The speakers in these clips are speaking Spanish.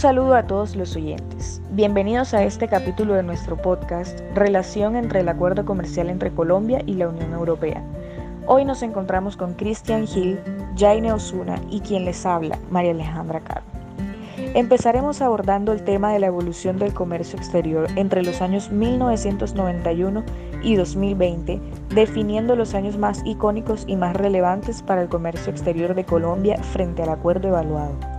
saludo a todos los oyentes. Bienvenidos a este capítulo de nuestro podcast Relación entre el acuerdo comercial entre Colombia y la Unión Europea. Hoy nos encontramos con Christian Hill, Jaine Osuna y quien les habla, María Alejandra Caro. Empezaremos abordando el tema de la evolución del comercio exterior entre los años 1991 y 2020, definiendo los años más icónicos y más relevantes para el comercio exterior de Colombia frente al acuerdo evaluado.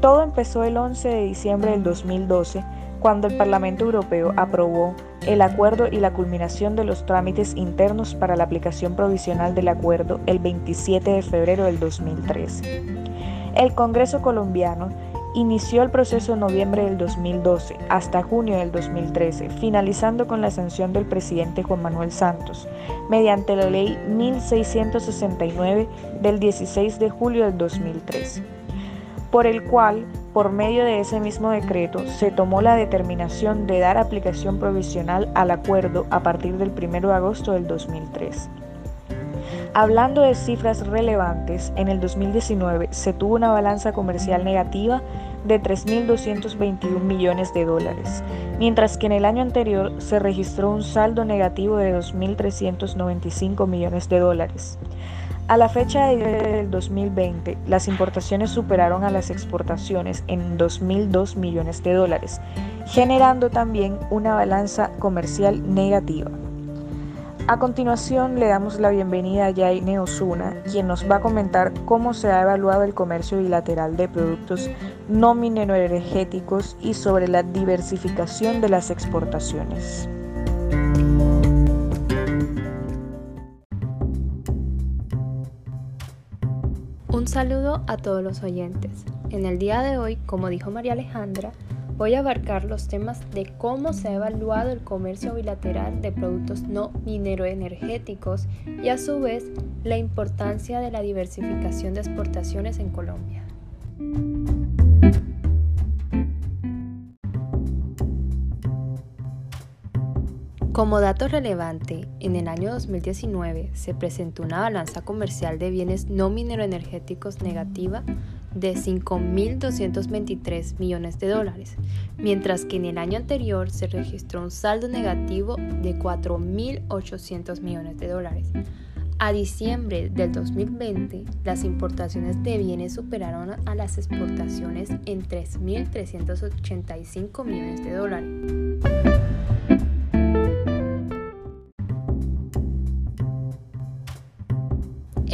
Todo empezó el 11 de diciembre del 2012, cuando el Parlamento Europeo aprobó el acuerdo y la culminación de los trámites internos para la aplicación provisional del acuerdo el 27 de febrero del 2013. El Congreso colombiano inició el proceso en noviembre del 2012 hasta junio del 2013, finalizando con la sanción del presidente Juan Manuel Santos, mediante la ley 1669 del 16 de julio del 2013 por el cual, por medio de ese mismo decreto, se tomó la determinación de dar aplicación provisional al acuerdo a partir del 1 de agosto del 2003. Hablando de cifras relevantes, en el 2019 se tuvo una balanza comercial negativa de 3.221 millones de dólares, mientras que en el año anterior se registró un saldo negativo de 2.395 millones de dólares. A la fecha del 2020, las importaciones superaron a las exportaciones en 2.002 millones de dólares, generando también una balanza comercial negativa. A continuación le damos la bienvenida a Jaine Osuna, quien nos va a comentar cómo se ha evaluado el comercio bilateral de productos no mineroenergéticos y sobre la diversificación de las exportaciones. Un saludo a todos los oyentes. En el día de hoy, como dijo María Alejandra, voy a abarcar los temas de cómo se ha evaluado el comercio bilateral de productos no mineroenergéticos y a su vez la importancia de la diversificación de exportaciones en Colombia. Como dato relevante, en el año 2019 se presentó una balanza comercial de bienes no mineroenergéticos negativa de 5.223 millones de dólares, mientras que en el año anterior se registró un saldo negativo de 4.800 millones de dólares. A diciembre del 2020, las importaciones de bienes superaron a las exportaciones en 3.385 millones de dólares.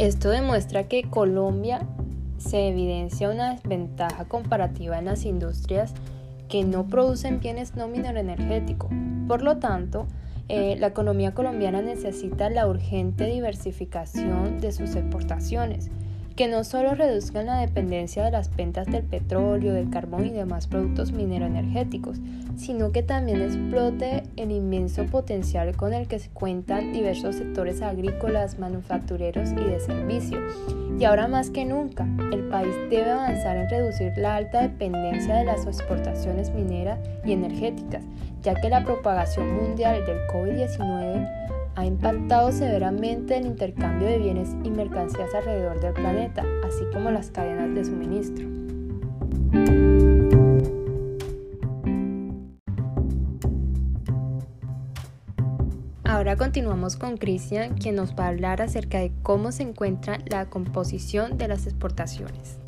Esto demuestra que Colombia se evidencia una desventaja comparativa en las industrias que no producen bienes no energético. Por lo tanto, eh, la economía colombiana necesita la urgente diversificación de sus exportaciones que no solo reduzcan la dependencia de las ventas del petróleo, del carbón y demás productos mineroenergéticos, sino que también explote el inmenso potencial con el que cuentan diversos sectores agrícolas, manufactureros y de servicio. Y ahora más que nunca, el país debe avanzar en reducir la alta dependencia de las exportaciones mineras y energéticas, ya que la propagación mundial del COVID-19 ha impactado severamente el intercambio de bienes y mercancías alrededor del planeta, así como las cadenas de suministro. Ahora continuamos con Cristian, quien nos va a hablar acerca de cómo se encuentra la composición de las exportaciones.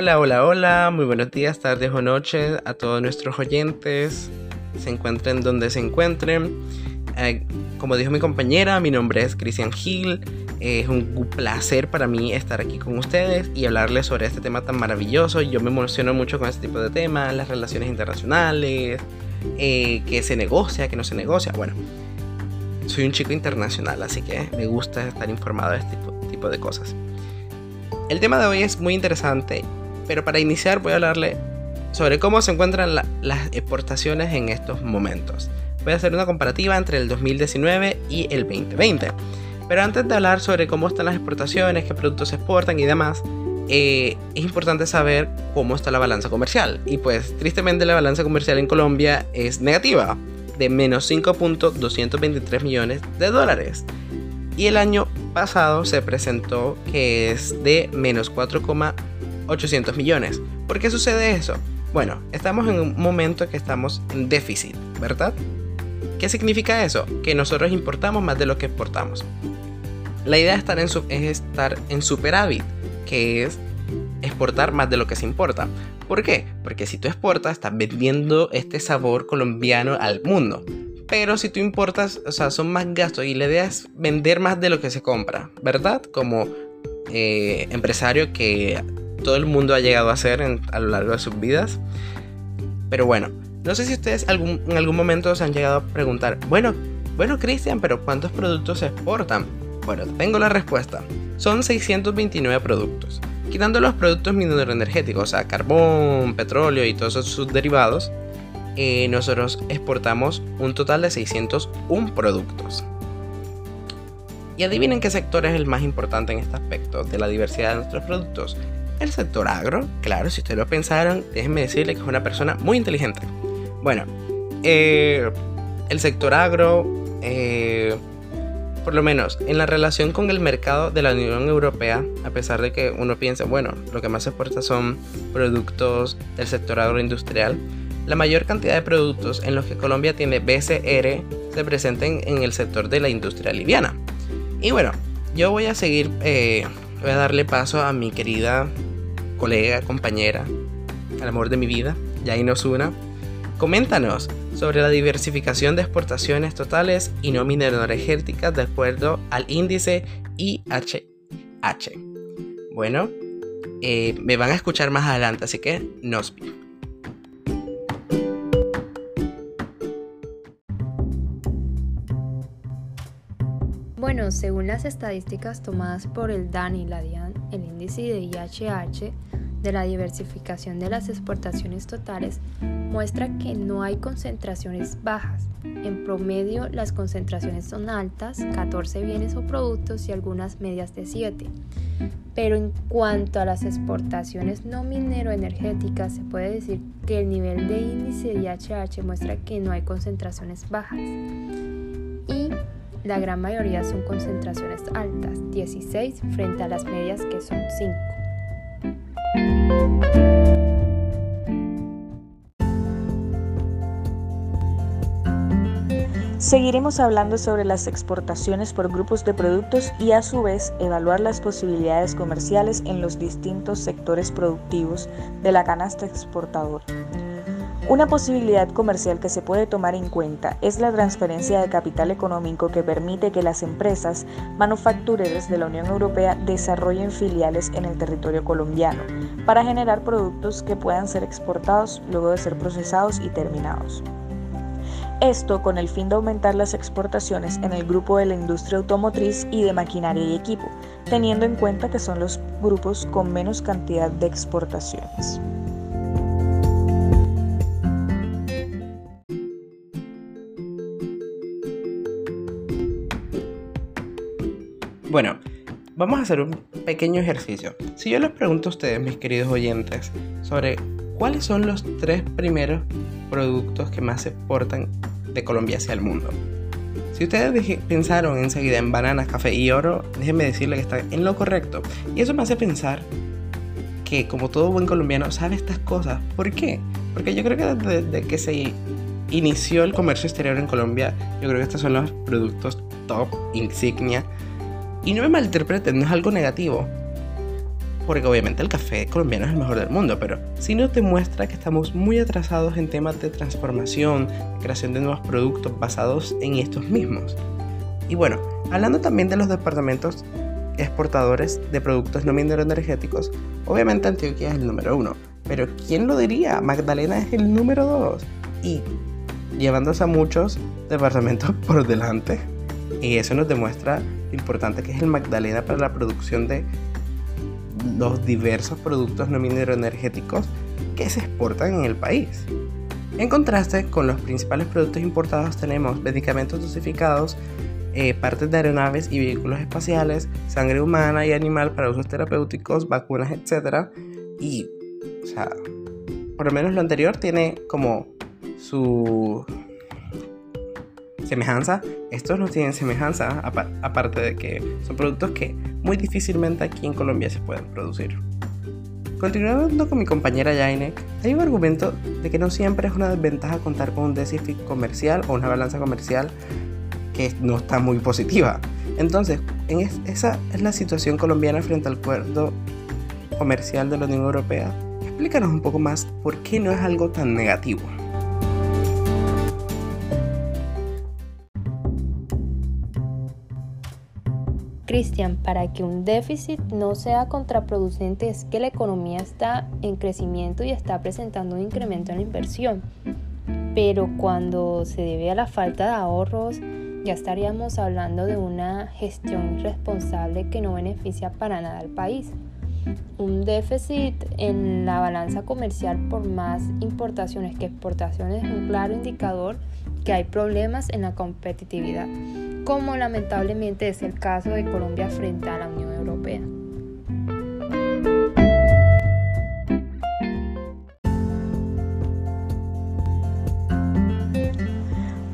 Hola, hola, hola, muy buenos días, tardes o noches a todos nuestros oyentes, se encuentren donde se encuentren. Eh, como dijo mi compañera, mi nombre es Cristian Gil, es un placer para mí estar aquí con ustedes y hablarles sobre este tema tan maravilloso. Yo me emociono mucho con este tipo de temas, las relaciones internacionales, eh, qué se negocia, qué no se negocia. Bueno, soy un chico internacional, así que me gusta estar informado de este tipo de cosas. El tema de hoy es muy interesante pero para iniciar voy a hablarle sobre cómo se encuentran las exportaciones en estos momentos. Voy a hacer una comparativa entre el 2019 y el 2020. Pero antes de hablar sobre cómo están las exportaciones, qué productos se exportan y demás, eh, es importante saber cómo está la balanza comercial. Y pues tristemente la balanza comercial en Colombia es negativa. de menos 5.223 millones de dólares. Y el año pasado se presentó que es de menos 4,800 millones. ¿Por qué sucede eso? Bueno, estamos en un momento que estamos en déficit, ¿verdad? ¿Qué significa eso? Que nosotros importamos más de lo que exportamos. La idea estar en es estar en superávit, que es exportar más de lo que se importa. ¿Por qué? Porque si tú exportas, estás vendiendo este sabor colombiano al mundo. Pero si tú importas, o sea, son más gastos y la idea es vender más de lo que se compra, ¿verdad? Como eh, empresario que todo el mundo ha llegado a hacer a lo largo de sus vidas. Pero bueno, no sé si ustedes en algún momento se han llegado a preguntar, bueno, bueno Cristian, pero ¿cuántos productos se exportan? Bueno, tengo la respuesta. Son 629 productos. Quitando los productos mineroenergéticos, o sea, carbón, petróleo y todos sus derivados, eh, nosotros exportamos un total de 601 productos. Y adivinen qué sector es el más importante en este aspecto de la diversidad de nuestros productos. El sector agro, claro, si ustedes lo pensaron, déjenme decirle que es una persona muy inteligente. Bueno, eh, el sector agro eh, por lo menos en la relación con el mercado de la Unión Europea, a pesar de que uno piensa, bueno, lo que más se exporta son productos del sector agroindustrial, la mayor cantidad de productos en los que Colombia tiene BCR se presentan en el sector de la industria liviana. Y bueno, yo voy a seguir, eh, voy a darle paso a mi querida colega, compañera, al amor de mi vida, Yaina Coméntanos, sobre la diversificación de exportaciones totales y no minero-energéticas de acuerdo al índice IHH. Bueno, eh, me van a escuchar más adelante, así que nos Según las estadísticas tomadas por el DAN y la DIAN, el índice de IHH de la diversificación de las exportaciones totales muestra que no hay concentraciones bajas. En promedio las concentraciones son altas, 14 bienes o productos y algunas medias de 7. Pero en cuanto a las exportaciones no minero-energéticas, se puede decir que el nivel de índice de IHH muestra que no hay concentraciones bajas. La gran mayoría son concentraciones altas, 16 frente a las medias que son 5. Seguiremos hablando sobre las exportaciones por grupos de productos y a su vez evaluar las posibilidades comerciales en los distintos sectores productivos de la canasta exportadora. Una posibilidad comercial que se puede tomar en cuenta es la transferencia de capital económico que permite que las empresas manufactureras de la Unión Europea desarrollen filiales en el territorio colombiano para generar productos que puedan ser exportados luego de ser procesados y terminados. Esto con el fin de aumentar las exportaciones en el grupo de la industria automotriz y de maquinaria y equipo, teniendo en cuenta que son los grupos con menos cantidad de exportaciones. Bueno, vamos a hacer un pequeño ejercicio. Si yo les pregunto a ustedes, mis queridos oyentes, sobre cuáles son los tres primeros productos que más se exportan de Colombia hacia el mundo. Si ustedes pensaron enseguida en bananas, café y oro, déjenme decirles que están en lo correcto. Y eso me hace pensar que como todo buen colombiano sabe estas cosas. ¿Por qué? Porque yo creo que desde que se inició el comercio exterior en Colombia, yo creo que estos son los productos top, insignia y no me malinterpreten, no es algo negativo. Porque obviamente el café colombiano es el mejor del mundo, pero si no te muestra que estamos muy atrasados en temas de transformación, creación de nuevos productos basados en estos mismos. Y bueno, hablando también de los departamentos exportadores de productos no energéticos, obviamente Antioquia es el número uno, pero ¿quién lo diría? Magdalena es el número dos y llevándose a muchos departamentos por delante. Y eso nos demuestra importante que es el Magdalena para la producción de los diversos productos no energéticos que se exportan en el país. En contraste con los principales productos importados tenemos medicamentos dosificados, eh, partes de aeronaves y vehículos espaciales, sangre humana y animal para usos terapéuticos, vacunas, etc. Y, o sea, por lo menos lo anterior tiene como su semejanza, estos no tienen semejanza, aparte de que son productos que muy difícilmente aquí en Colombia se pueden producir. Continuando con mi compañera Jaine, hay un argumento de que no siempre es una desventaja contar con un déficit comercial o una balanza comercial que no está muy positiva. Entonces, en esa es la situación colombiana frente al acuerdo comercial de la Unión Europea. Explícanos un poco más por qué no es algo tan negativo. Cristian, para que un déficit no sea contraproducente es que la economía está en crecimiento y está presentando un incremento en la inversión. Pero cuando se debe a la falta de ahorros, ya estaríamos hablando de una gestión irresponsable que no beneficia para nada al país. Un déficit en la balanza comercial por más importaciones que exportaciones es un claro indicador que hay problemas en la competitividad, como lamentablemente es el caso de Colombia frente a la Unión Europea.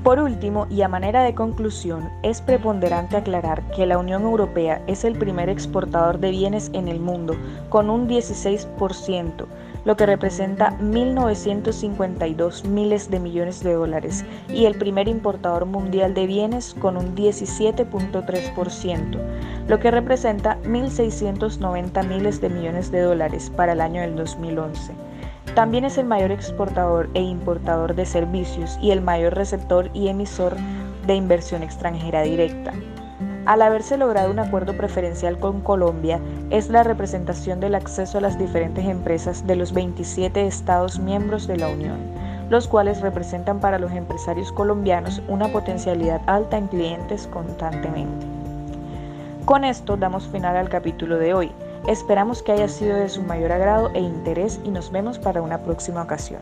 Por último, y a manera de conclusión, es preponderante aclarar que la Unión Europea es el primer exportador de bienes en el mundo, con un 16%, lo que representa 1.952 miles de millones de dólares, y el primer importador mundial de bienes con un 17.3%, lo que representa 1.690 miles de millones de dólares para el año del 2011. También es el mayor exportador e importador de servicios y el mayor receptor y emisor de inversión extranjera directa. Al haberse logrado un acuerdo preferencial con Colombia, es la representación del acceso a las diferentes empresas de los 27 Estados miembros de la Unión, los cuales representan para los empresarios colombianos una potencialidad alta en clientes constantemente. Con esto damos final al capítulo de hoy. Esperamos que haya sido de su mayor agrado e interés y nos vemos para una próxima ocasión.